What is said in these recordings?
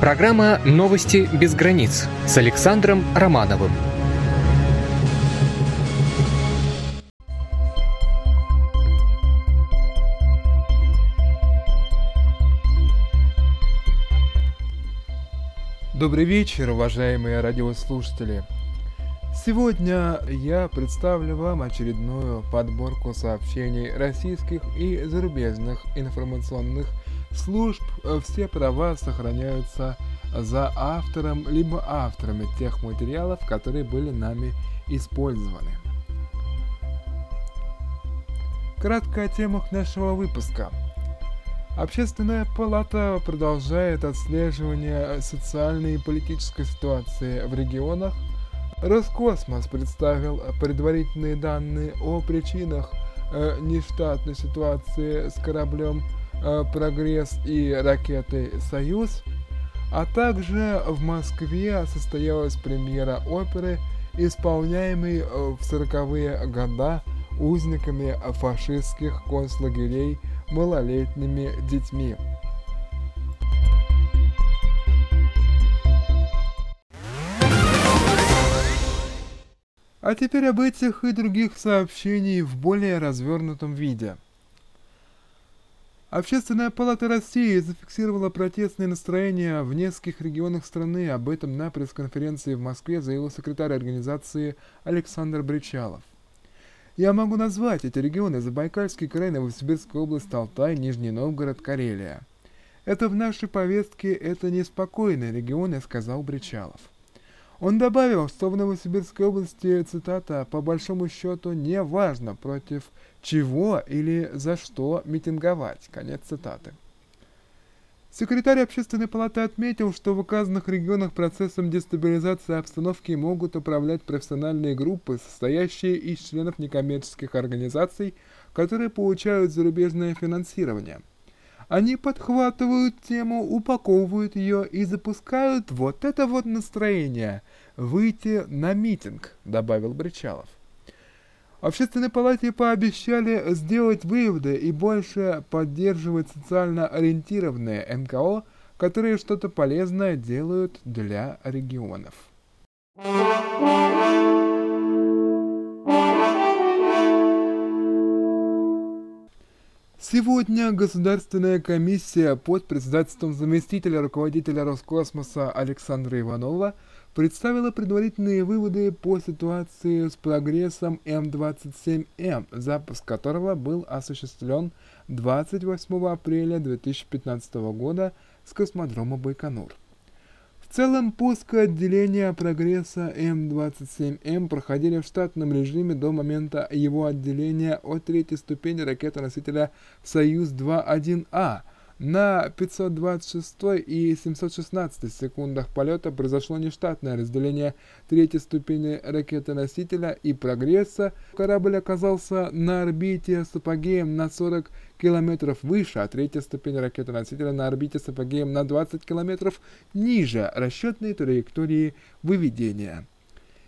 Программа «Новости без границ» с Александром Романовым. Добрый вечер, уважаемые радиослушатели. Сегодня я представлю вам очередную подборку сообщений российских и зарубежных информационных служб. Все права сохраняются за автором либо авторами тех материалов, которые были нами использованы. Кратко о темах нашего выпуска. Общественная палата продолжает отслеживание социальной и политической ситуации в регионах. Роскосмос представил предварительные данные о причинах э, нештатной ситуации с кораблем э, «Прогресс» и ракетой «Союз», а также в Москве состоялась премьера оперы, исполняемой э, в 40-е годы узниками фашистских концлагерей малолетними детьми. А теперь об этих и других сообщениях в более развернутом виде. Общественная палата России зафиксировала протестные настроения в нескольких регионах страны. Об этом на пресс-конференции в Москве заявил секретарь организации Александр Бричалов. Я могу назвать эти регионы Забайкальский край, Новосибирская область, Алтай, Нижний Новгород, Карелия. Это в нашей повестке, это неспокойные регионы, сказал Бричалов. Он добавил, что в Новосибирской области, цитата, «по большому счету не важно против чего или за что митинговать», конец цитаты. Секретарь общественной палаты отметил, что в указанных регионах процессом дестабилизации обстановки могут управлять профессиональные группы, состоящие из членов некоммерческих организаций, которые получают зарубежное финансирование. Они подхватывают тему, упаковывают ее и запускают вот это вот настроение – выйти на митинг, добавил Бричалов. Общественной палате пообещали сделать выводы и больше поддерживать социально ориентированные НКО, которые что-то полезное делают для регионов. Сегодня Государственная комиссия под председательством заместителя руководителя Роскосмоса Александра Иванова – представила предварительные выводы по ситуации с прогрессом М-27М, запуск которого был осуществлен 28 апреля 2015 года с космодрома Байконур. В целом, пуски отделения прогресса М-27М проходили в штатном режиме до момента его отделения от третьей ступени ракеты-носителя «Союз-2-1А», на 526 и 716 секундах полета произошло нештатное разделение третьей ступени ракеты-носителя и прогресса. Корабль оказался на орбите с апогеем на 40 километров выше, а третья ступень ракеты-носителя на орбите с апогеем на 20 километров ниже расчетной траектории выведения.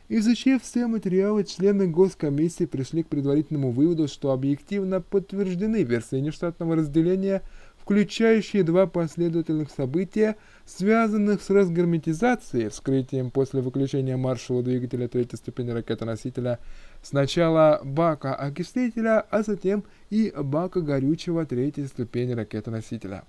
Изучив все материалы, члены Госкомиссии пришли к предварительному выводу, что объективно подтверждены версии нештатного разделения – включающие два последовательных события, связанных с разгерметизацией, вскрытием после выключения маршевого двигателя третьей ступени ракеты-носителя сначала бака окислителя, а затем и бака горючего третьей ступени ракеты-носителя.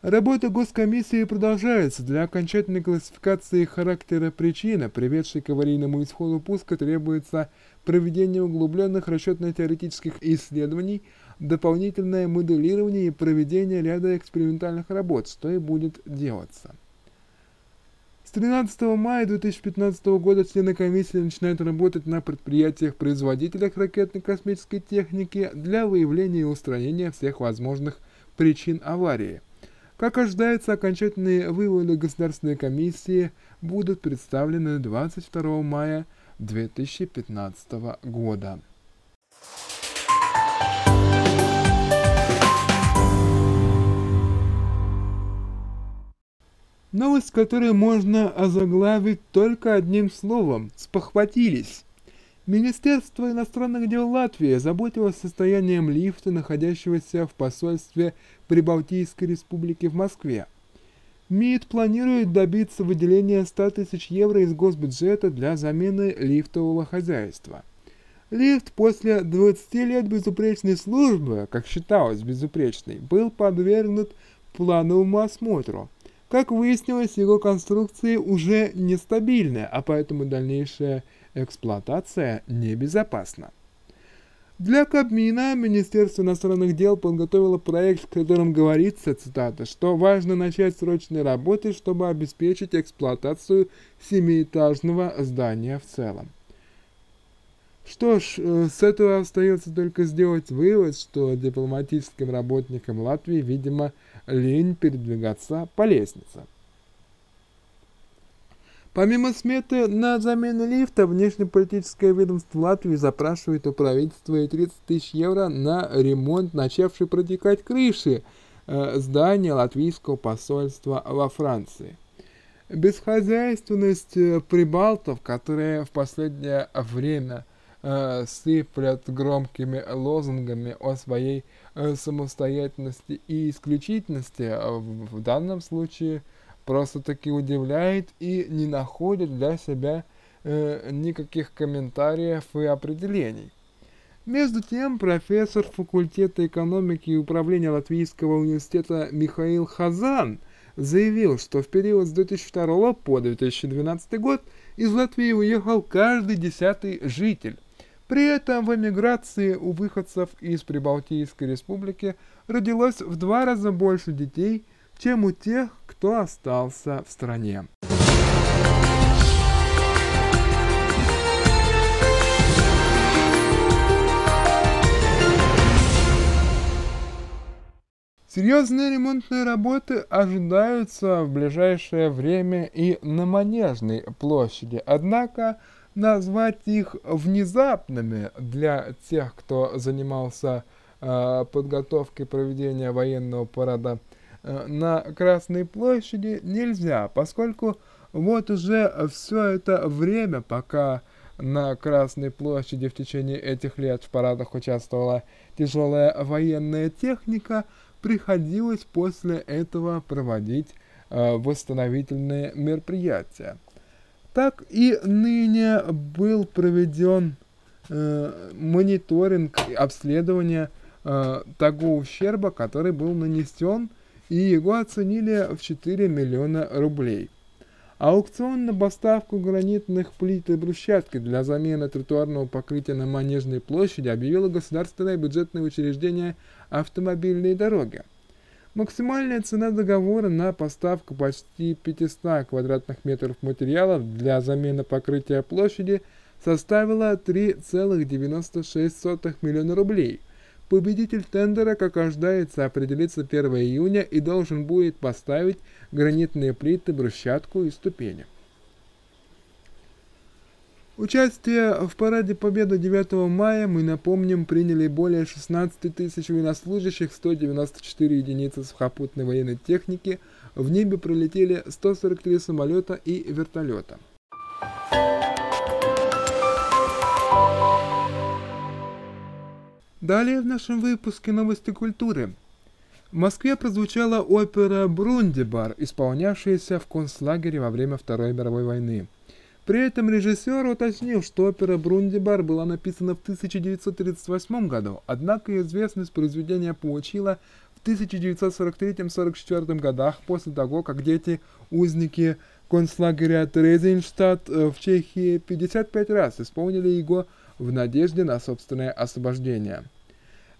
Работа Госкомиссии продолжается. Для окончательной классификации характера причины, приведшей к аварийному исходу пуска, требуется проведение углубленных расчетно-теоретических исследований – дополнительное моделирование и проведение ряда экспериментальных работ, что и будет делаться. С 13 мая 2015 года члены комиссии начинают работать на предприятиях-производителях ракетной космической техники для выявления и устранения всех возможных причин аварии. Как ожидается, окончательные выводы Государственной комиссии будут представлены 22 мая 2015 года. Новость, которую можно озаглавить только одним словом – спохватились. Министерство иностранных дел Латвии заботилось состоянием лифта, находящегося в посольстве Прибалтийской республики в Москве. МИД планирует добиться выделения 100 тысяч евро из госбюджета для замены лифтового хозяйства. Лифт после 20 лет безупречной службы, как считалось безупречной, был подвергнут плановому осмотру. Как выяснилось, его конструкция уже нестабильная, а поэтому дальнейшая эксплуатация небезопасна. Для Кабмина Министерство иностранных дел подготовило проект, в котором говорится, цитата, что важно начать срочные работы, чтобы обеспечить эксплуатацию семиэтажного здания в целом. Что ж, э, с этого остается только сделать вывод, что дипломатическим работникам Латвии, видимо, лень передвигаться по лестнице. Помимо сметы на замену лифта, внешнеполитическое ведомство Латвии запрашивает у правительства и 30 тысяч евро на ремонт начавшей протекать крыши э, здания латвийского посольства во Франции. Бесхозяйственность э, прибалтов, которые в последнее время э, сыплят громкими лозунгами о своей э, самостоятельности и исключительности, в, в данном случае – просто-таки удивляет и не находит для себя э, никаких комментариев и определений. Между тем, профессор факультета экономики и управления Латвийского университета Михаил Хазан заявил, что в период с 2002 по 2012 год из Латвии уехал каждый десятый житель. При этом в эмиграции у выходцев из Прибалтийской республики родилось в два раза больше детей, чем у тех, кто остался в стране. Серьезные ремонтные работы ожидаются в ближайшее время и на Манежной площади, однако назвать их внезапными для тех, кто занимался э, подготовкой проведения военного парада Э, на Красной площади нельзя, поскольку вот уже все это время, пока на Красной площади в течение этих лет в парадах участвовала тяжелая военная техника, приходилось после этого проводить э, восстановительные мероприятия. Так и ныне был проведен э, мониторинг и обследование э, того ущерба, который был нанесен и его оценили в 4 миллиона рублей. Аукцион на поставку гранитных плит и брусчатки для замены тротуарного покрытия на Манежной площади объявило государственное бюджетное учреждение «Автомобильные дороги». Максимальная цена договора на поставку почти 500 квадратных метров материалов для замены покрытия площади составила 3,96 миллиона рублей – Победитель тендера, как ожидается, определится 1 июня и должен будет поставить гранитные плиты, брусчатку и ступени. Участие в параде Победы 9 мая, мы напомним, приняли более 16 тысяч военнослужащих, 194 единицы сухопутной военной техники, в небе пролетели 143 самолета и вертолета. Далее в нашем выпуске новости культуры. В Москве прозвучала опера «Брундибар», исполнявшаяся в концлагере во время Второй мировой войны. При этом режиссер уточнил, что опера «Брундибар» была написана в 1938 году, однако известность произведения получила в 1943-1944 годах после того, как дети-узники концлагеря Трезенштадт в Чехии 55 раз исполнили его в надежде на собственное освобождение.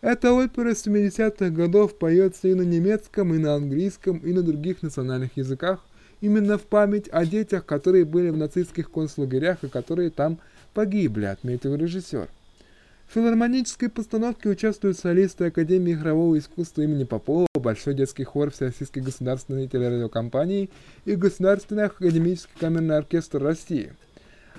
Эта опера 70-х годов поется и на немецком, и на английском, и на других национальных языках, именно в память о детях, которые были в нацистских концлагерях и которые там погибли, отметил режиссер. В филармонической постановке участвуют солисты Академии игрового искусства имени Попова, Большой детский хор Всероссийской государственной телерадиокомпании и Государственный академический камерный оркестр России.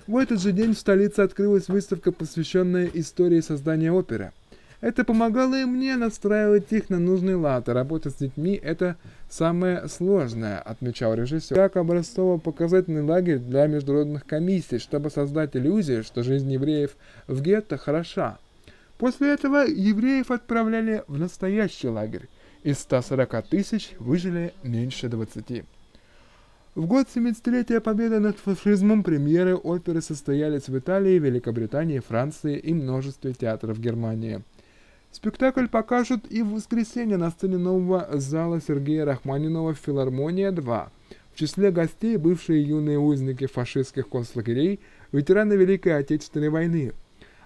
В этот же день в столице открылась выставка, посвященная истории создания оперы. Это помогало и мне настраивать их на нужный лад, а работать с детьми – это самое сложное, отмечал режиссер. Как образцово-показательный лагерь для международных комиссий, чтобы создать иллюзию, что жизнь евреев в гетто хороша. После этого евреев отправляли в настоящий лагерь. Из 140 тысяч выжили меньше 20. В год 70-летия победы над фашизмом премьеры оперы состоялись в Италии, Великобритании, Франции и множестве театров Германии. Спектакль покажут и в воскресенье на сцене нового зала Сергея Рахманинова «Филармония-2». В числе гостей бывшие юные узники фашистских концлагерей, ветераны Великой Отечественной войны.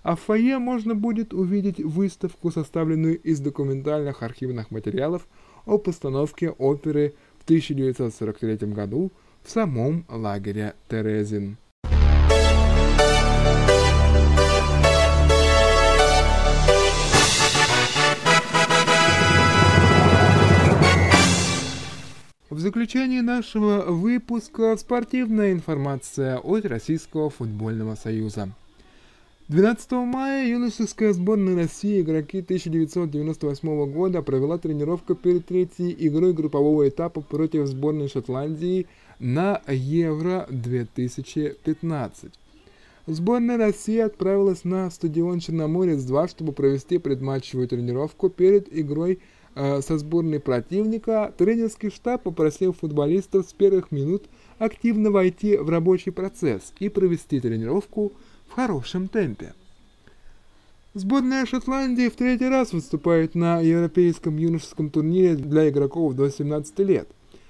А в фойе можно будет увидеть выставку, составленную из документальных архивных материалов о постановке оперы в 1943 году в самом лагере Терезин. В заключении нашего выпуска спортивная информация от Российского футбольного союза. 12 мая юношеская сборная России игроки 1998 года провела тренировку перед третьей игрой группового этапа против сборной Шотландии на Евро-2015. Сборная России отправилась на стадион Черноморец-2, чтобы провести предматчевую тренировку перед игрой со сборной противника. Тренерский штаб попросил футболистов с первых минут активно войти в рабочий процесс и провести тренировку в хорошем темпе. Сборная Шотландии в третий раз выступает на европейском юношеском турнире для игроков до 17 лет.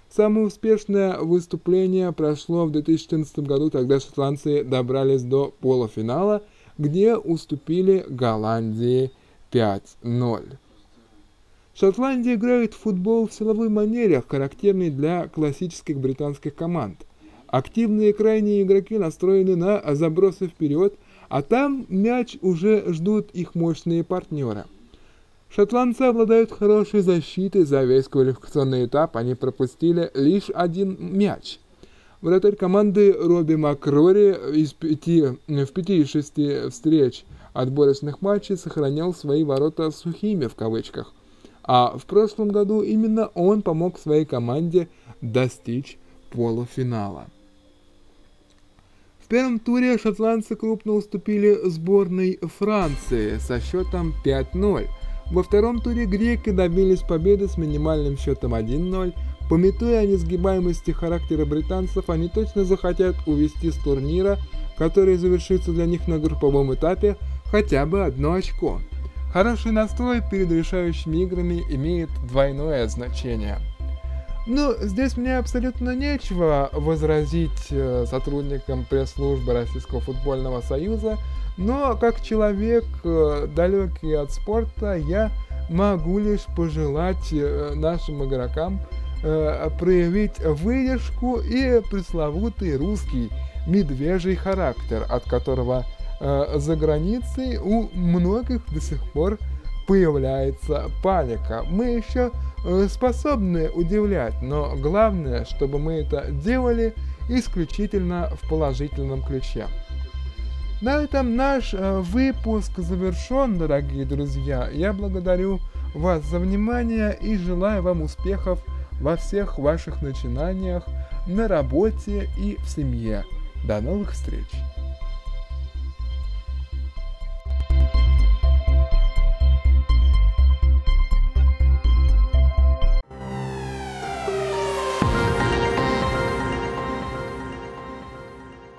Самое успешное выступление прошло в 2014 году, тогда шотландцы добрались до полуфинала, где уступили Голландии 5-0. Шотландия играет в футбол в силовой манере, характерной для классических британских команд. Активные крайние игроки настроены на забросы вперед, а там мяч уже ждут их мощные партнеры. Шотландцы обладают хорошей защитой, за весь квалификационный этап они пропустили лишь один мяч. Вратарь команды Робби Макрори из пяти, в пяти из шести встреч отборочных матчей сохранял свои ворота сухими в кавычках. А в прошлом году именно он помог своей команде достичь полуфинала. В первом туре шотландцы крупно уступили сборной Франции со счетом 5-0. Во втором туре греки добились победы с минимальным счетом 1-0. Пометуя о несгибаемости характера британцев, они точно захотят увести с турнира, который завершится для них на групповом этапе, хотя бы одно очко. Хороший настрой перед решающими играми имеет двойное значение. Ну, здесь мне абсолютно нечего возразить э, сотрудникам пресс-службы Российского футбольного союза, но как человек, э, далекий от спорта, я могу лишь пожелать э, нашим игрокам проявить выдержку и пресловутый русский медвежий характер, от которого за границей у многих до сих пор появляется паника. Мы еще способны удивлять, но главное, чтобы мы это делали исключительно в положительном ключе. На этом наш э, выпуск завершен, дорогие друзья. Я благодарю вас за внимание и желаю вам успехов во всех ваших начинаниях, на работе и в семье. До новых встреч!